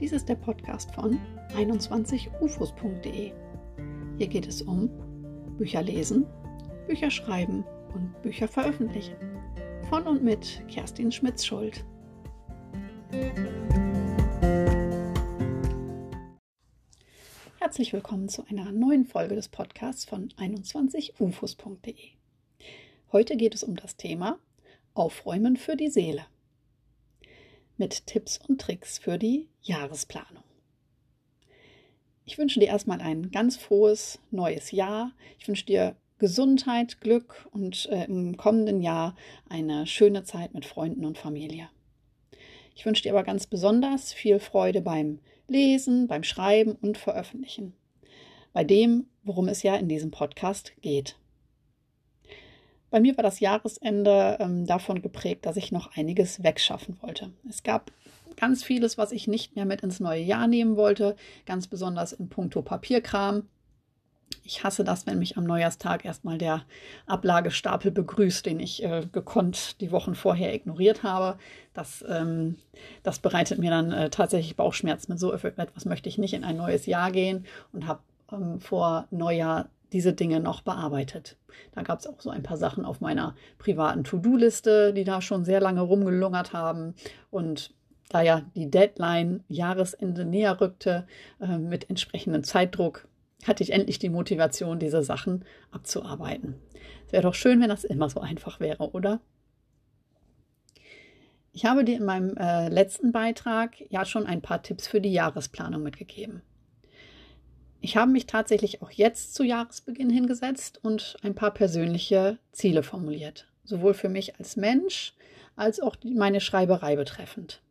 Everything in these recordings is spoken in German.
Dies ist der Podcast von 21ufos.de. Hier geht es um Bücher lesen, Bücher schreiben und Bücher veröffentlichen. Von und mit Kerstin Schmitz-Schuld. Herzlich willkommen zu einer neuen Folge des Podcasts von 21ufos.de. Heute geht es um das Thema Aufräumen für die Seele mit Tipps und Tricks für die Jahresplanung. Ich wünsche dir erstmal ein ganz frohes neues Jahr. Ich wünsche dir Gesundheit, Glück und äh, im kommenden Jahr eine schöne Zeit mit Freunden und Familie. Ich wünsche dir aber ganz besonders viel Freude beim Lesen, beim Schreiben und Veröffentlichen. Bei dem, worum es ja in diesem Podcast geht. Bei mir war das Jahresende ähm, davon geprägt, dass ich noch einiges wegschaffen wollte. Es gab ganz vieles, was ich nicht mehr mit ins neue Jahr nehmen wollte, ganz besonders in puncto Papierkram. Ich hasse das, wenn mich am Neujahrstag erstmal der Ablagestapel begrüßt, den ich äh, gekonnt die Wochen vorher ignoriert habe. Das, ähm, das bereitet mir dann äh, tatsächlich Bauchschmerzen. Mit so etwas möchte ich nicht in ein neues Jahr gehen und habe ähm, vor Neujahr diese Dinge noch bearbeitet. Da gab es auch so ein paar Sachen auf meiner privaten To-Do-Liste, die da schon sehr lange rumgelungert haben. Und da ja die Deadline Jahresende näher rückte, äh, mit entsprechendem Zeitdruck, hatte ich endlich die Motivation, diese Sachen abzuarbeiten. Es wäre doch schön, wenn das immer so einfach wäre, oder? Ich habe dir in meinem äh, letzten Beitrag ja schon ein paar Tipps für die Jahresplanung mitgegeben. Ich habe mich tatsächlich auch jetzt zu Jahresbeginn hingesetzt und ein paar persönliche Ziele formuliert, sowohl für mich als Mensch als auch meine Schreiberei betreffend.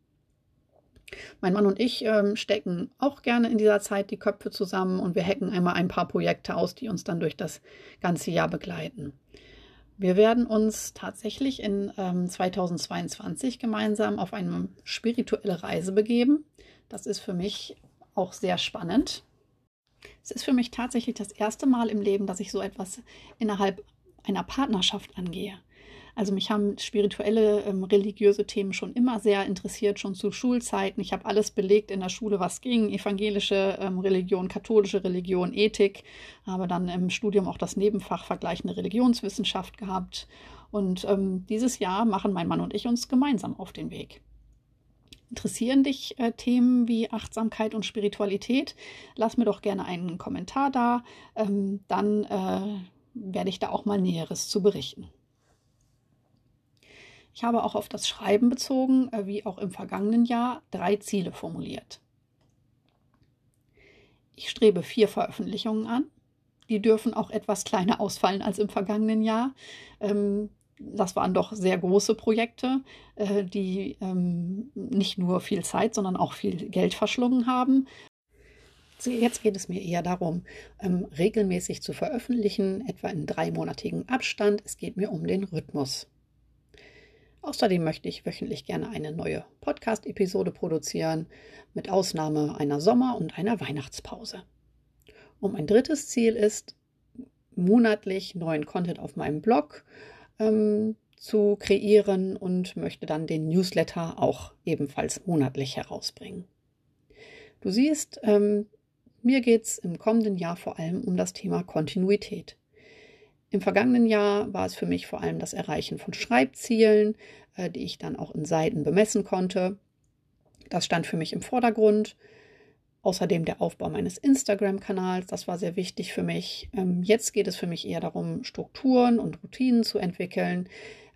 Mein Mann und ich ähm, stecken auch gerne in dieser Zeit die Köpfe zusammen und wir hacken einmal ein paar Projekte aus, die uns dann durch das ganze Jahr begleiten. Wir werden uns tatsächlich in ähm, 2022 gemeinsam auf eine spirituelle Reise begeben. Das ist für mich auch sehr spannend. Es ist für mich tatsächlich das erste Mal im Leben, dass ich so etwas innerhalb einer Partnerschaft angehe. Also mich haben spirituelle, ähm, religiöse Themen schon immer sehr interessiert, schon zu Schulzeiten. Ich habe alles belegt in der Schule, was ging. Evangelische ähm, Religion, katholische Religion, Ethik. Habe dann im Studium auch das Nebenfach vergleichende Religionswissenschaft gehabt. Und ähm, dieses Jahr machen mein Mann und ich uns gemeinsam auf den Weg. Interessieren dich äh, Themen wie Achtsamkeit und Spiritualität? Lass mir doch gerne einen Kommentar da. Ähm, dann äh, werde ich da auch mal Näheres zu berichten. Ich habe auch auf das Schreiben bezogen, äh, wie auch im vergangenen Jahr, drei Ziele formuliert. Ich strebe vier Veröffentlichungen an. Die dürfen auch etwas kleiner ausfallen als im vergangenen Jahr. Ähm, das waren doch sehr große Projekte, äh, die ähm, nicht nur viel Zeit, sondern auch viel Geld verschlungen haben. Jetzt geht es mir eher darum, ähm, regelmäßig zu veröffentlichen, etwa in dreimonatigen Abstand. Es geht mir um den Rhythmus. Außerdem möchte ich wöchentlich gerne eine neue Podcast-Episode produzieren, mit Ausnahme einer Sommer- und einer Weihnachtspause. Und mein drittes Ziel ist, monatlich neuen Content auf meinem Blog ähm, zu kreieren und möchte dann den Newsletter auch ebenfalls monatlich herausbringen. Du siehst, ähm, mir geht es im kommenden Jahr vor allem um das Thema Kontinuität. Im vergangenen Jahr war es für mich vor allem das Erreichen von Schreibzielen, äh, die ich dann auch in Seiten bemessen konnte. Das stand für mich im Vordergrund. Außerdem der Aufbau meines Instagram-Kanals, das war sehr wichtig für mich. Ähm, jetzt geht es für mich eher darum, Strukturen und Routinen zu entwickeln,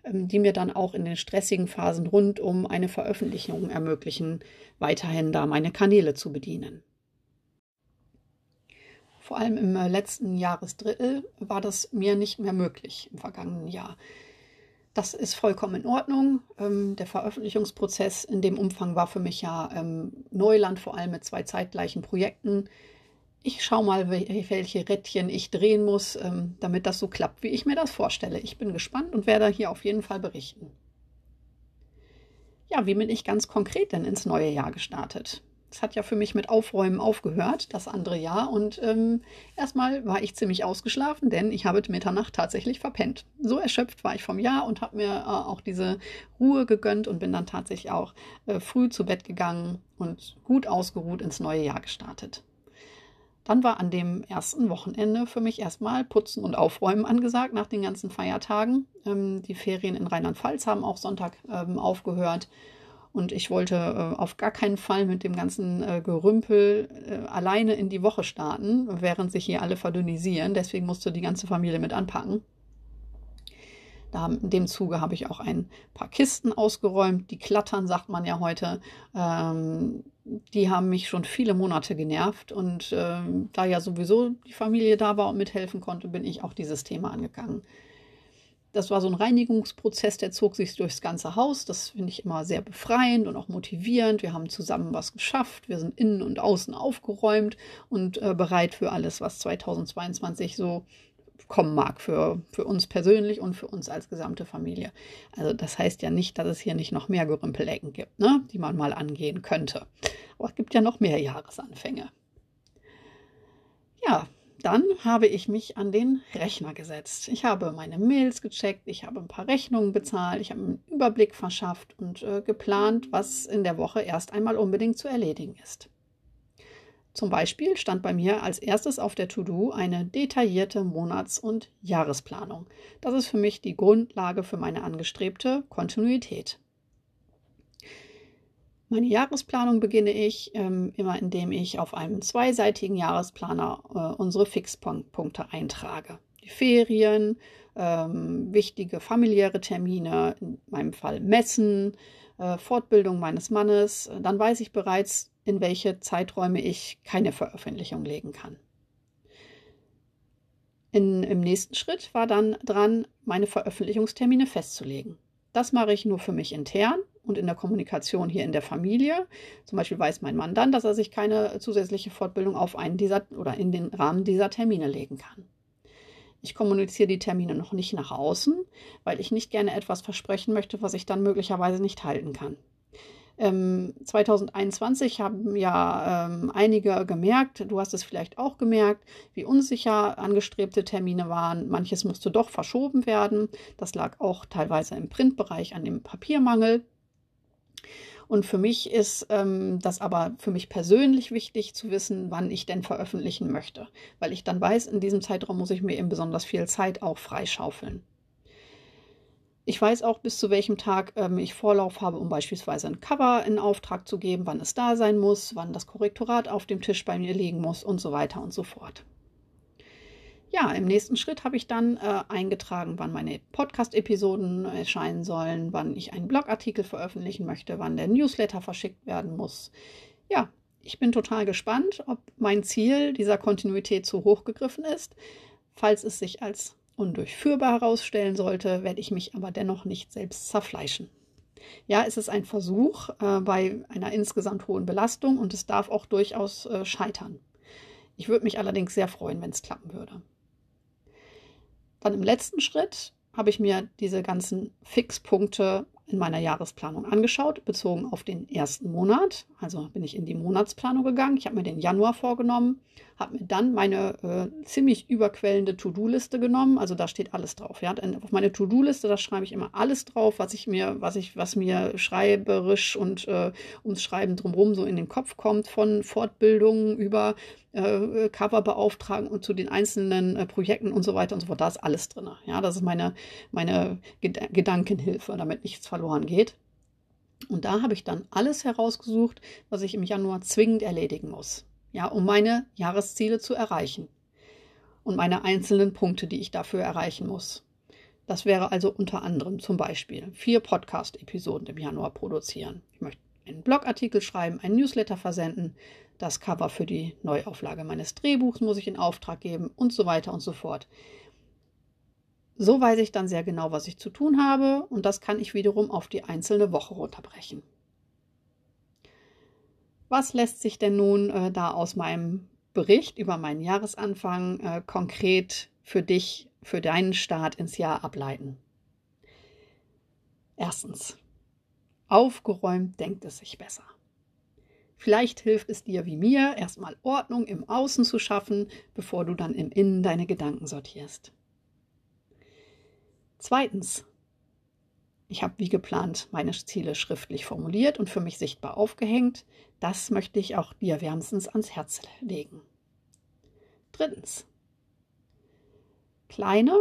ähm, die mir dann auch in den stressigen Phasen rund um eine Veröffentlichung ermöglichen, weiterhin da meine Kanäle zu bedienen. Vor allem im äh, letzten Jahresdrittel war das mir nicht mehr möglich im vergangenen Jahr. Das ist vollkommen in Ordnung. Ähm, der Veröffentlichungsprozess in dem Umfang war für mich ja ähm, Neuland, vor allem mit zwei zeitgleichen Projekten. Ich schaue mal, welche Rädchen ich drehen muss, ähm, damit das so klappt, wie ich mir das vorstelle. Ich bin gespannt und werde hier auf jeden Fall berichten. Ja, wie bin ich ganz konkret denn ins neue Jahr gestartet? Es hat ja für mich mit Aufräumen aufgehört, das andere Jahr. Und ähm, erstmal war ich ziemlich ausgeschlafen, denn ich habe Mitternacht tatsächlich verpennt. So erschöpft war ich vom Jahr und habe mir äh, auch diese Ruhe gegönnt und bin dann tatsächlich auch äh, früh zu Bett gegangen und gut ausgeruht ins neue Jahr gestartet. Dann war an dem ersten Wochenende für mich erstmal Putzen und Aufräumen angesagt nach den ganzen Feiertagen. Ähm, die Ferien in Rheinland-Pfalz haben auch Sonntag ähm, aufgehört. Und ich wollte äh, auf gar keinen Fall mit dem ganzen äh, Gerümpel äh, alleine in die Woche starten, während sich hier alle verdünnisieren. Deswegen musste die ganze Familie mit anpacken. Da, in dem Zuge habe ich auch ein paar Kisten ausgeräumt. Die klattern, sagt man ja heute. Ähm, die haben mich schon viele Monate genervt. Und ähm, da ja sowieso die Familie da war und mithelfen konnte, bin ich auch dieses Thema angegangen. Das war so ein Reinigungsprozess, der zog sich durchs ganze Haus. Das finde ich immer sehr befreiend und auch motivierend. Wir haben zusammen was geschafft. Wir sind innen und außen aufgeräumt und äh, bereit für alles, was 2022 so kommen mag für, für uns persönlich und für uns als gesamte Familie. Also das heißt ja nicht, dass es hier nicht noch mehr Gerümpelecken gibt, ne, die man mal angehen könnte. Aber es gibt ja noch mehr Jahresanfänge. Ja, dann habe ich mich an den Rechner gesetzt. Ich habe meine Mails gecheckt, ich habe ein paar Rechnungen bezahlt, ich habe einen Überblick verschafft und äh, geplant, was in der Woche erst einmal unbedingt zu erledigen ist. Zum Beispiel stand bei mir als erstes auf der To-Do eine detaillierte Monats- und Jahresplanung. Das ist für mich die Grundlage für meine angestrebte Kontinuität. Meine Jahresplanung beginne ich ähm, immer, indem ich auf einem zweiseitigen Jahresplaner äh, unsere Fixpunkte eintrage. Die Ferien, ähm, wichtige familiäre Termine, in meinem Fall Messen, äh, Fortbildung meines Mannes. Dann weiß ich bereits, in welche Zeiträume ich keine Veröffentlichung legen kann. In, Im nächsten Schritt war dann dran, meine Veröffentlichungstermine festzulegen. Das mache ich nur für mich intern und in der Kommunikation hier in der Familie. Zum Beispiel weiß mein Mann dann, dass er sich keine zusätzliche Fortbildung auf einen dieser oder in den Rahmen dieser Termine legen kann. Ich kommuniziere die Termine noch nicht nach außen, weil ich nicht gerne etwas versprechen möchte, was ich dann möglicherweise nicht halten kann. Ähm, 2021 haben ja ähm, einige gemerkt, du hast es vielleicht auch gemerkt, wie unsicher angestrebte Termine waren. Manches musste doch verschoben werden. Das lag auch teilweise im Printbereich an dem Papiermangel. Und für mich ist ähm, das aber für mich persönlich wichtig zu wissen, wann ich denn veröffentlichen möchte, weil ich dann weiß, in diesem Zeitraum muss ich mir eben besonders viel Zeit auch freischaufeln. Ich weiß auch, bis zu welchem Tag ähm, ich Vorlauf habe, um beispielsweise ein Cover in Auftrag zu geben, wann es da sein muss, wann das Korrektorat auf dem Tisch bei mir liegen muss und so weiter und so fort. Ja, im nächsten Schritt habe ich dann äh, eingetragen, wann meine Podcast-Episoden erscheinen sollen, wann ich einen Blogartikel veröffentlichen möchte, wann der Newsletter verschickt werden muss. Ja, ich bin total gespannt, ob mein Ziel dieser Kontinuität zu hoch gegriffen ist. Falls es sich als undurchführbar herausstellen sollte, werde ich mich aber dennoch nicht selbst zerfleischen. Ja, es ist ein Versuch äh, bei einer insgesamt hohen Belastung und es darf auch durchaus äh, scheitern. Ich würde mich allerdings sehr freuen, wenn es klappen würde. Dann im letzten Schritt habe ich mir diese ganzen Fixpunkte in meiner Jahresplanung angeschaut, bezogen auf den ersten Monat. Also bin ich in die Monatsplanung gegangen. Ich habe mir den Januar vorgenommen, habe mir dann meine äh, ziemlich überquellende To-Do-Liste genommen. Also da steht alles drauf. Ja? Auf meine To-Do-Liste, da schreibe ich immer alles drauf, was ich mir, was ich, was mir schreiberisch und äh, ums Schreiben drumherum so in den Kopf kommt, von Fortbildungen über äh, Cover beauftragen und zu den einzelnen äh, Projekten und so weiter und so fort. Da ist alles drin. Ja, das ist meine, meine Ged Gedankenhilfe, damit nichts verloren geht. Und da habe ich dann alles herausgesucht, was ich im Januar zwingend erledigen muss, ja, um meine Jahresziele zu erreichen und meine einzelnen Punkte, die ich dafür erreichen muss. Das wäre also unter anderem zum Beispiel vier Podcast-Episoden im Januar produzieren. Ich möchte einen Blogartikel schreiben, einen Newsletter versenden, das Cover für die Neuauflage meines Drehbuchs muss ich in Auftrag geben und so weiter und so fort. So weiß ich dann sehr genau, was ich zu tun habe und das kann ich wiederum auf die einzelne Woche runterbrechen. Was lässt sich denn nun äh, da aus meinem Bericht über meinen Jahresanfang äh, konkret für dich, für deinen Start ins Jahr ableiten? Erstens, aufgeräumt denkt es sich besser. Vielleicht hilft es dir wie mir, erstmal Ordnung im Außen zu schaffen, bevor du dann im Innen deine Gedanken sortierst. Zweitens, ich habe wie geplant meine Ziele schriftlich formuliert und für mich sichtbar aufgehängt. Das möchte ich auch dir wärmstens ans Herz legen. Drittens, kleine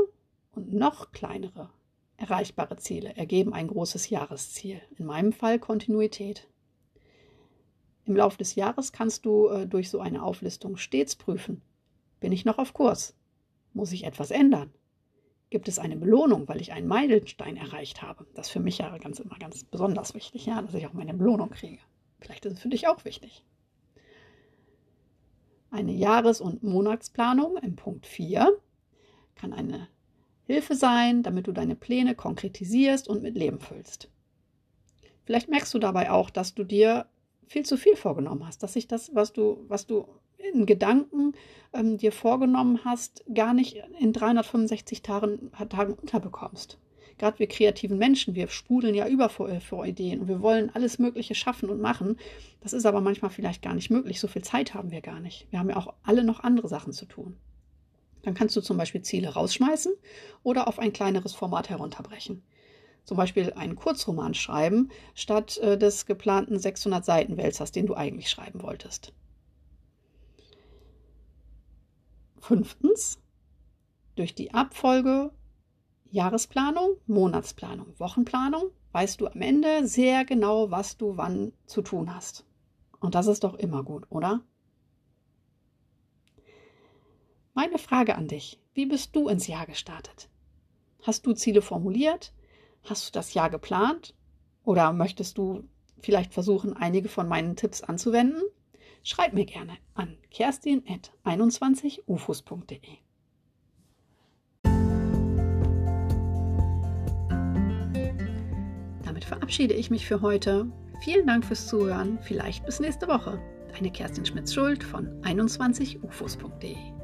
und noch kleinere erreichbare Ziele ergeben ein großes Jahresziel. In meinem Fall Kontinuität. Im Laufe des Jahres kannst du äh, durch so eine Auflistung stets prüfen, bin ich noch auf Kurs? Muss ich etwas ändern? Gibt es eine Belohnung, weil ich einen Meilenstein erreicht habe? Das ist für mich ja ganz immer ganz besonders wichtig, ja, dass ich auch meine Belohnung kriege. Vielleicht ist es für dich auch wichtig. Eine Jahres- und Monatsplanung im Punkt 4 kann eine Hilfe sein, damit du deine Pläne konkretisierst und mit Leben füllst. Vielleicht merkst du dabei auch, dass du dir viel zu viel vorgenommen hast, dass sich das, was du, was du in Gedanken ähm, dir vorgenommen hast, gar nicht in 365 Tagen, Tagen unterbekommst. Gerade wir kreativen Menschen, wir sprudeln ja über vor, vor Ideen und wir wollen alles Mögliche schaffen und machen. Das ist aber manchmal vielleicht gar nicht möglich. So viel Zeit haben wir gar nicht. Wir haben ja auch alle noch andere Sachen zu tun. Dann kannst du zum Beispiel Ziele rausschmeißen oder auf ein kleineres Format herunterbrechen zum Beispiel einen Kurzroman schreiben, statt äh, des geplanten 600 Seiten Wälzers, den du eigentlich schreiben wolltest. Fünftens, durch die Abfolge Jahresplanung, Monatsplanung, Wochenplanung weißt du am Ende sehr genau, was du wann zu tun hast. Und das ist doch immer gut, oder? Meine Frage an dich, wie bist du ins Jahr gestartet? Hast du Ziele formuliert? Hast du das Jahr geplant? Oder möchtest du vielleicht versuchen, einige von meinen Tipps anzuwenden? Schreib mir gerne an kerstin.21ufos.de. Verabschiede ich mich für heute. Vielen Dank fürs Zuhören. Vielleicht bis nächste Woche. Deine Kerstin Schmitz-Schuld von 21ufos.de.